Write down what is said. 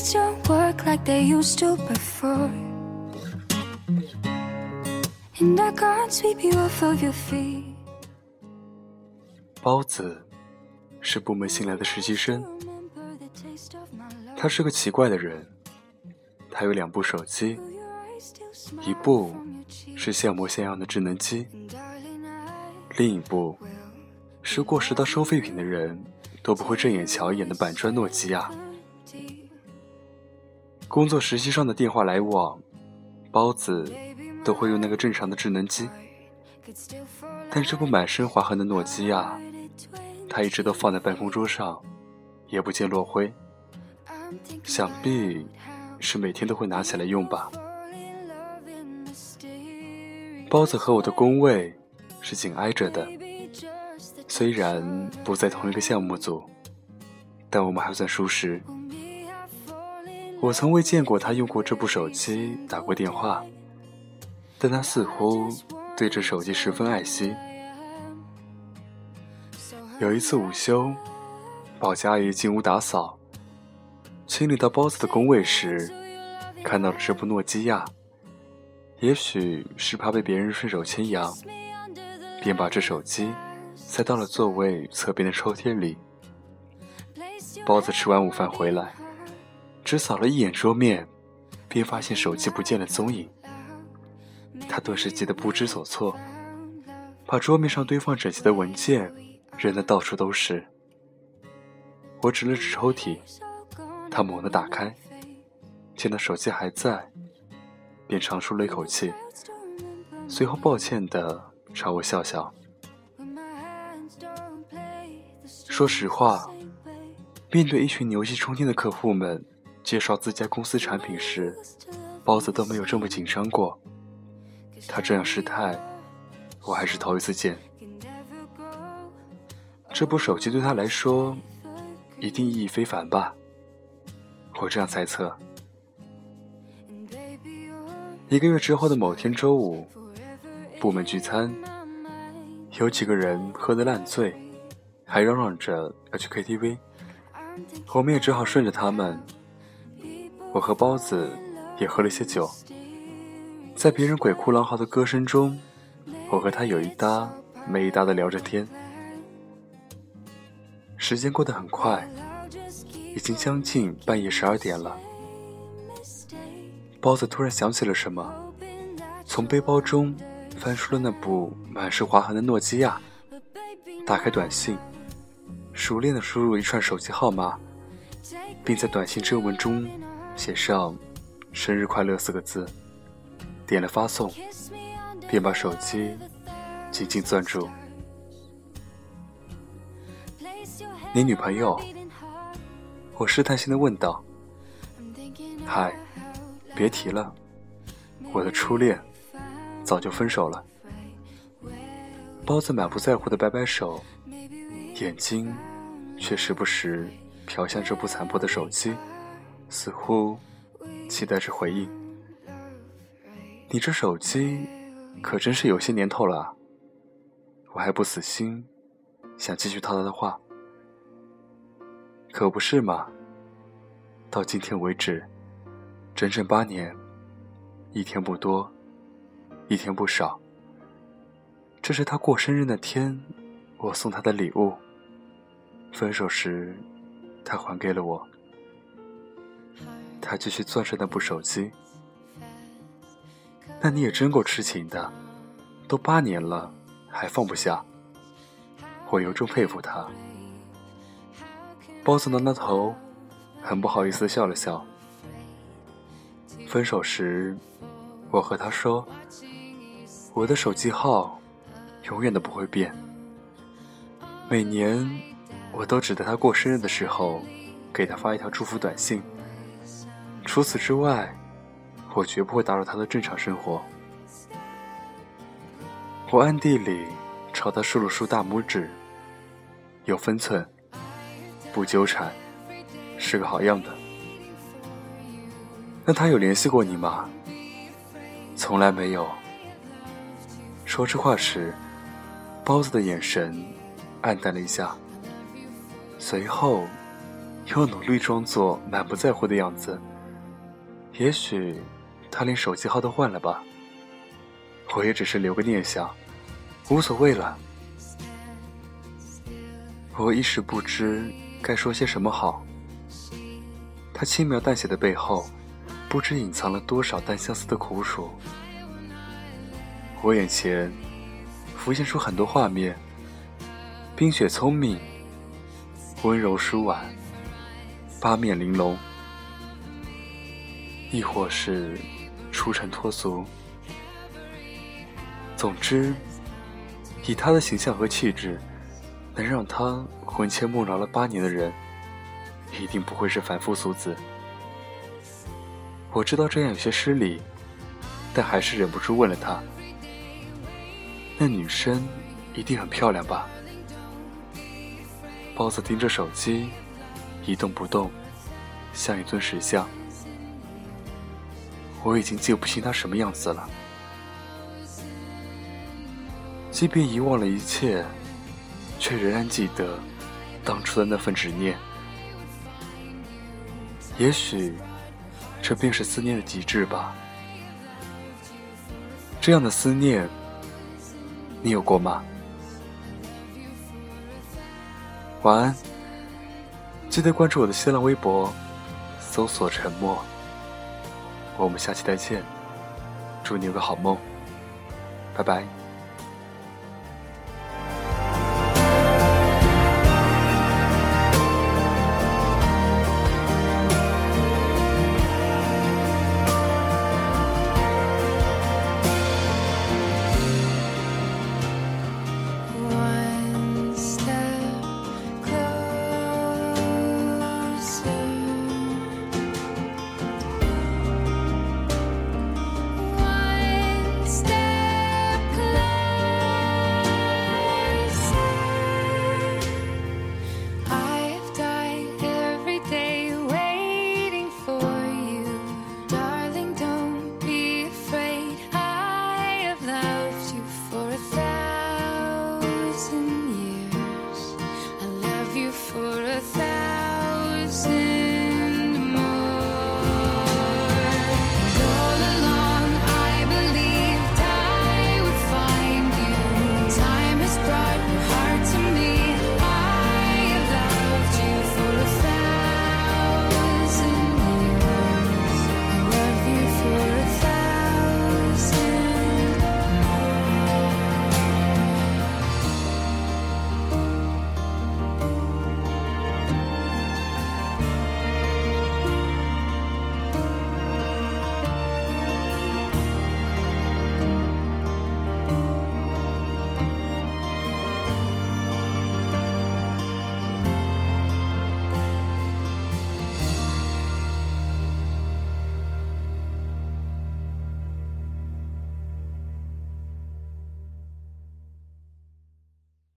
things don't work like they used to before. And I can't sweep you off of your feet. 包子是部门新来的实习生.他是个奇怪的人。他有两部手机一部?是现模现样的智能机另一部是过时到收废品的人都不会正眼瞧一眼的板砖诺基亚。工作实习上的电话来往，包子都会用那个正常的智能机，但这部满身划痕的诺基亚，out at 20. 他一直都放在办公桌上，也不见落灰。想必是每天都会拿起来用吧。包子和我的工位是紧挨着的，虽然不在同一个项目组，但我们还算熟识。我从未见过他用过这部手机打过电话，但他似乎对这手机十分爱惜。有一次午休，保洁阿姨进屋打扫，清理到包子的工位时，看到了这部诺基亚。也许是怕被别人顺手牵羊，便把这手机塞到了座位侧边的抽屉里。包子吃完午饭回来，只扫了一眼桌面，便发现手机不见了踪影。他顿时急得不知所措，把桌面上堆放整齐的文件扔得到处都是。我指了指抽屉，他猛地打开，见到手机还在，便长舒了一口气，随后抱歉地朝我笑笑。说实话，面对一群牛气冲天的客户们介绍自家公司产品时，包子都没有这么紧张过。他这样失态，我还是头一次见。这部手机对他来说，一定意义非凡吧？我这样猜测。一个月之后的某天周五，部门聚餐，有几个人喝得烂醉，还嚷嚷着要去 KTV，我们也只好顺着他们。我和包子也喝了些酒，在别人鬼哭狼嚎的歌声中，我和他有一搭没一搭的聊着天。时间过得很快，已经将近半夜十二点了。包子突然想起了什么，从背包中翻出了那部满是划痕的诺基亚，打开短信，熟练地输入一串手机号码，并在短信正文中写上“生日快乐”四个字，点了发送，便把手机紧紧攥住。你女朋友？我试探性的问道嗨，别提了，我的初恋早就分手了。”包子满不在乎的摆摆手，眼睛却时不时瞟向这部残破的手机，似乎期待着回应。你这手机可真是有些年头了啊！我还不死心，想继续套他的话。可不是嘛？到今天为止，整整八年，一天不多，一天不少。这是他过生日那天，我送他的礼物。分手时，他还给了我。他继续攥着那部手机。那你也真够痴情的，都八年了还放不下。我由衷佩服他。包子挠挠头，很不好意思笑了笑。分手时，我和他说，我的手机号永远都不会变。每年，我都只在他过生日的时候给他发一条祝福短信。除此之外，我绝不会打扰他的正常生活。我暗地里朝他竖了竖大拇指，有分寸，不纠缠，是个好样的。那他有联系过你吗？从来没有。说这话时，包子的眼神暗淡了一下，随后又努力装作满不在乎的样子。也许他连手机号都换了吧。我也只是留个念想，无所谓了。我一时不知该说些什么好。他轻描淡写的背后，不知隐藏了多少单相思的苦楚。我眼前浮现出很多画面：冰雪聪明，温柔舒婉，八面玲珑，亦或是出尘脱俗。总之，以他的形象和气质，能让他魂牵梦绕了八年的人，一定不会是凡夫俗子。我知道这样有些失礼，但还是忍不住问了他：“那女生一定很漂亮吧？”包子盯着手机，一动不动，像一尊石像。我已经记不清他什么样子了。即便遗忘了一切，却仍然记得当初的那份执念。也许，这便是思念的极致吧。这样的思念，你有过吗？晚安，记得关注我的新浪微博，搜索“沉默”。我们下期再见，祝你有个好梦，拜拜。